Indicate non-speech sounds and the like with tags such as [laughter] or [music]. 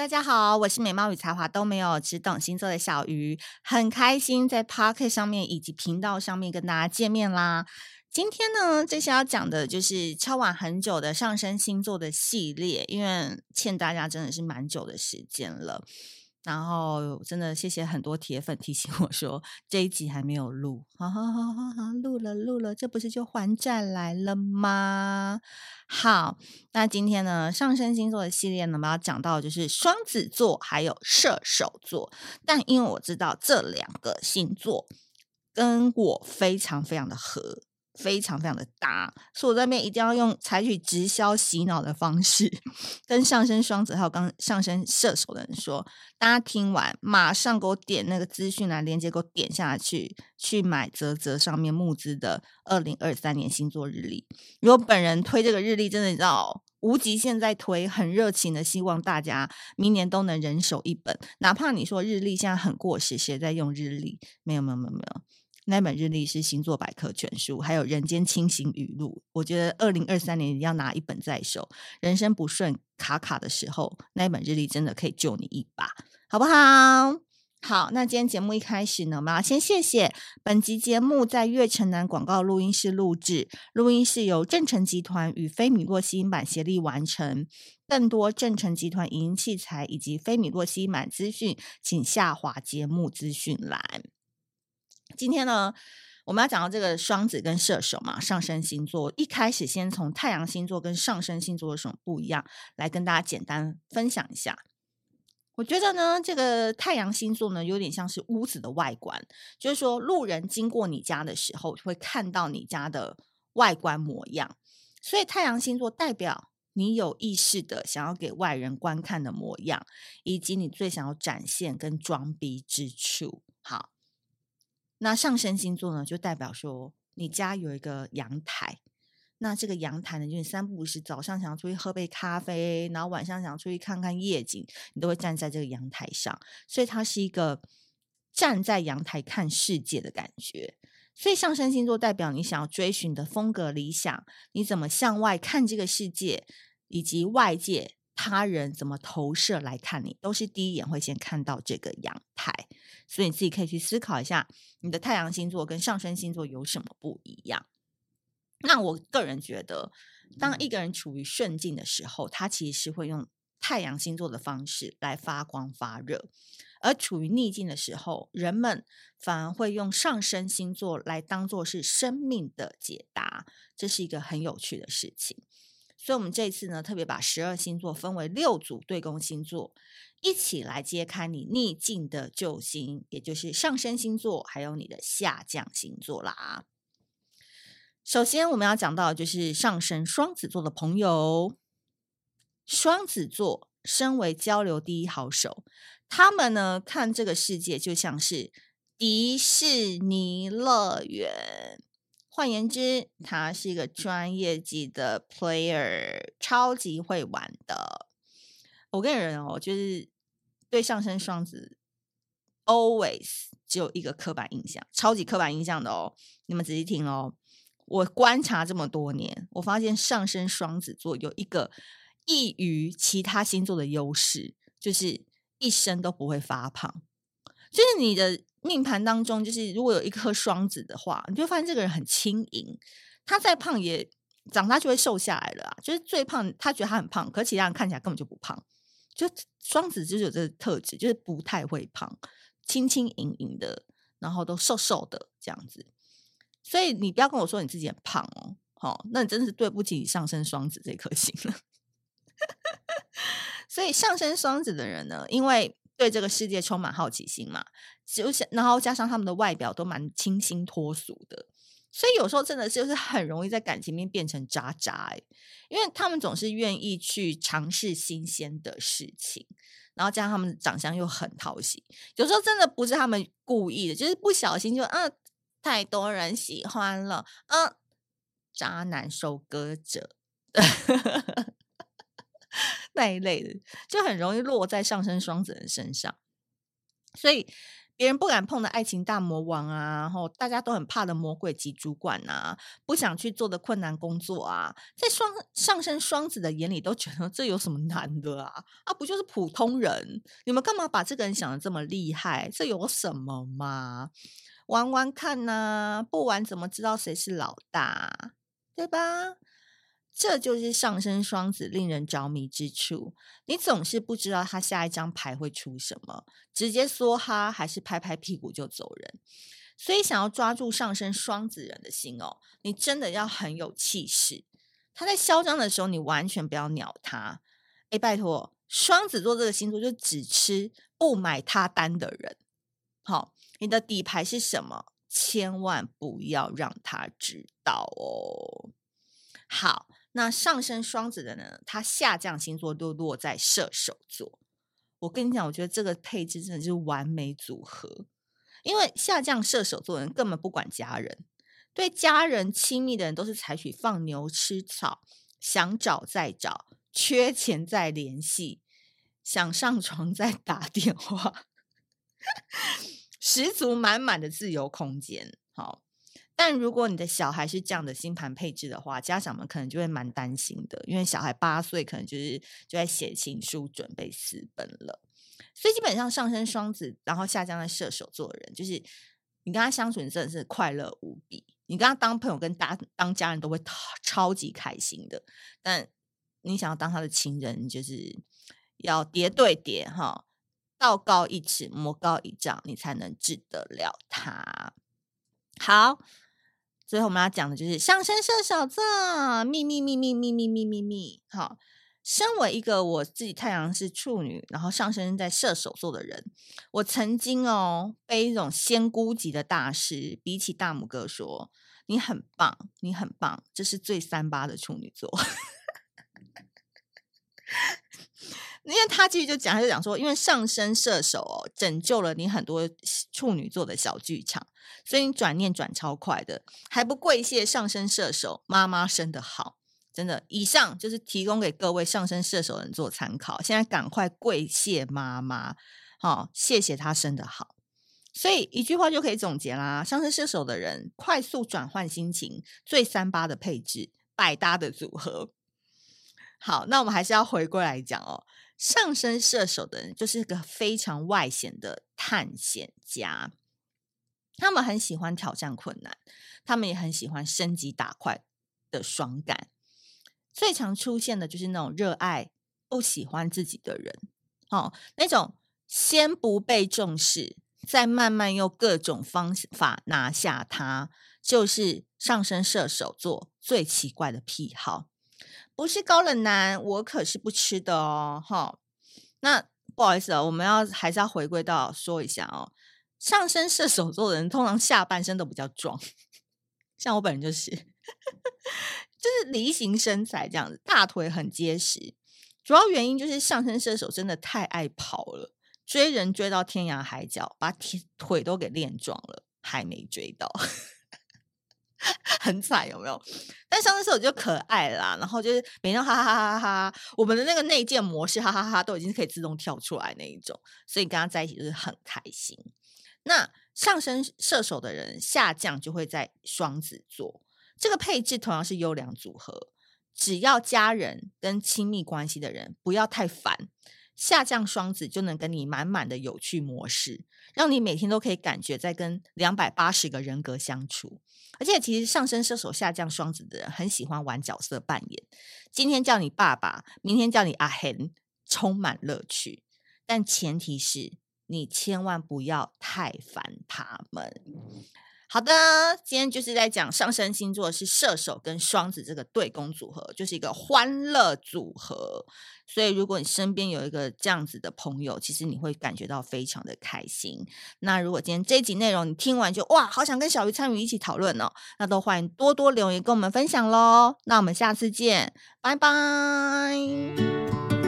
大家好，我是美貌与才华都没有，只懂星座的小鱼，很开心在 Podcast 上面以及频道上面跟大家见面啦。今天呢，这些要讲的就是超晚很久的上升星座的系列，因为欠大家真的是蛮久的时间了。然后真的谢谢很多铁粉提醒我说这一集还没有录，好好好好好，录了录了，这不是就还债来了吗？好，那今天呢，上升星座的系列呢，我们要讲到就是双子座还有射手座，但因为我知道这两个星座跟我非常非常的合。非常非常的大，所以我在那边一定要用采取直销洗脑的方式，跟上升双子还有刚上升射手的人说，大家听完马上给我点那个资讯栏链接，给我点下去，去买泽泽上面募资的二零二三年星座日历。如果本人推这个日历，真的你知道无极限在推，很热情的希望大家明年都能人手一本，哪怕你说日历现在很过时，谁在用日历？没有没有没有没有。那本日历是星座百科全书，还有人间清醒语录。我觉得二零二三年一定要拿一本在手，人生不顺卡卡的时候，那本日历真的可以救你一把，好不好？好，那今天节目一开始呢，我们要先谢谢本集节目在月城南广告录音室录制，录音室由正成集团与菲米洛西音版协力完成。更多正成集团影音器材以及菲米洛西音版资讯，请下滑节目资讯栏。今天呢，我们要讲到这个双子跟射手嘛，上升星座。一开始先从太阳星座跟上升星座有什么不一样，来跟大家简单分享一下。我觉得呢，这个太阳星座呢，有点像是屋子的外观，就是说路人经过你家的时候，会看到你家的外观模样。所以太阳星座代表你有意识的想要给外人观看的模样，以及你最想要展现跟装逼之处。好。那上升星座呢，就代表说你家有一个阳台，那这个阳台呢，就是三不五时早上想要出去喝杯咖啡，然后晚上想要出去看看夜景，你都会站在这个阳台上，所以它是一个站在阳台看世界的感觉。所以上升星座代表你想要追寻的风格理想，你怎么向外看这个世界，以及外界。他人怎么投射来看你，都是第一眼会先看到这个阳台，所以你自己可以去思考一下，你的太阳星座跟上升星座有什么不一样？那我个人觉得，当一个人处于顺境的时候，他其实是会用太阳星座的方式来发光发热；而处于逆境的时候，人们反而会用上升星座来当做是生命的解答。这是一个很有趣的事情。所以，我们这次呢，特别把十二星座分为六组对宫星座，一起来揭开你逆境的救星，也就是上升星座，还有你的下降星座啦。首先，我们要讲到的就是上升双子座的朋友。双子座身为交流第一好手，他们呢，看这个世界就像是迪士尼乐园。换言之，他是一个专业级的 player，超级会玩的。我跟人哦，就是对上升双子 always 只有一个刻板印象，超级刻板印象的哦。你们仔细听哦，我观察这么多年，我发现上升双子座有一个异于其他星座的优势，就是一生都不会发胖，就是你的。命盘当中，就是如果有一颗双子的话，你就会发现这个人很轻盈。他再胖也长大就会瘦下来了啊。就是最胖，他觉得他很胖，可其他人看起来根本就不胖。就双子就是有这个特质，就是不太会胖，轻轻盈盈的，然后都瘦瘦的这样子。所以你不要跟我说你自己很胖哦，好，那你真的是对不起你上升双子这颗星了。[laughs] 所以上升双子的人呢，因为对这个世界充满好奇心嘛。就是，然后加上他们的外表都蛮清新脱俗的，所以有时候真的就是很容易在感情面变成渣渣欸，因为他们总是愿意去尝试新鲜的事情，然后加上他们长相又很讨喜，有时候真的不是他们故意的，就是不小心就嗯，太多人喜欢了，嗯，渣男收割者 [laughs] 那一类的，就很容易落在上升双子的身上，所以。别人不敢碰的爱情大魔王啊，然后大家都很怕的魔鬼级主管啊，不想去做的困难工作啊，在双上升双子的眼里都觉得这有什么难的啊？啊，不就是普通人？你们干嘛把这个人想得这么厉害？这有什么吗？玩玩看呐、不玩怎么知道谁是老大？对吧？这就是上升双子令人着迷之处。你总是不知道他下一张牌会出什么，直接梭哈还是拍拍屁股就走人。所以，想要抓住上升双子人的心哦，你真的要很有气势。他在嚣张的时候，你完全不要鸟他。哎，拜托，双子座这个星座就只吃不买他单的人。好，你的底牌是什么？千万不要让他知道哦。好。那上升双子的呢？他下降星座都落在射手座。我跟你讲，我觉得这个配置真的是完美组合。因为下降射手座的人根本不管家人，对家人亲密的人都是采取放牛吃草，想找再找，缺钱再联系，想上床再打电话，[laughs] 十足满满的自由空间。好。但如果你的小孩是这样的星盘配置的话，家长们可能就会蛮担心的，因为小孩八岁可能就是就在写情书，准备私奔了。所以基本上上升双子，然后下降在射手座人，就是你跟他相处，你真的是快乐无比。你跟他当朋友、跟当当家人都会超超级开心的。但你想要当他的情人，就是要叠对叠哈，道高一尺，魔高一丈，你才能治得了他。好。最后我们要讲的就是上升射手座，秘密秘密秘密秘密秘密。好，身为一个我自己太阳是处女，然后上升在射手座的人，我曾经哦被一种仙姑级的大师比起大拇哥说：“你很棒，你很棒，这是最三八的处女座。[laughs] ”因为他继续就讲，他就讲说，因为上升射手哦，拯救了你很多处女座的小剧场，所以你转念转超快的，还不跪谢上升射手妈妈生得好，真的。以上就是提供给各位上升射手人做参考，现在赶快跪谢妈妈，好、哦，谢谢她生得好。所以一句话就可以总结啦：上升射手的人快速转换心情，最三八的配置，百搭的组合。好，那我们还是要回归来讲哦。上升射手的人就是个非常外显的探险家，他们很喜欢挑战困难，他们也很喜欢升级打怪的爽感。最常出现的就是那种热爱不喜欢自己的人，哦，那种先不被重视，再慢慢用各种方法拿下他，就是上升射手座最奇怪的癖好。不是高冷男，我可是不吃的哦，哈。那不好意思啊，我们要还是要回归到说一下哦。上身射手座的人通常下半身都比较壮，[laughs] 像我本人就是，[laughs] 就是梨形身材这样子，大腿很结实。主要原因就是上身射手真的太爱跑了，追人追到天涯海角，把腿腿都给练壮了，还没追到。[laughs] 很惨有没有？但上升射手就可爱啦，然后就是每天哈哈哈哈哈，我们的那个内建模式哈哈哈都已经是可以自动跳出来那一种，所以跟他在一起就是很开心。那上升射手的人下降就会在双子座，这个配置同样是优良组合，只要家人跟亲密关系的人不要太烦。下降双子就能跟你满满的有趣模式，让你每天都可以感觉在跟两百八十个人格相处。而且，其实上升射手下降双子的人很喜欢玩角色扮演，今天叫你爸爸，明天叫你阿贤，充满乐趣。但前提是你千万不要太烦他们。好的，今天就是在讲上升星座是射手跟双子这个对宫组合，就是一个欢乐组合。所以，如果你身边有一个这样子的朋友，其实你会感觉到非常的开心。那如果今天这一集内容你听完就哇，好想跟小鱼参与一起讨论哦，那都欢迎多多留言跟我们分享喽。那我们下次见，拜拜。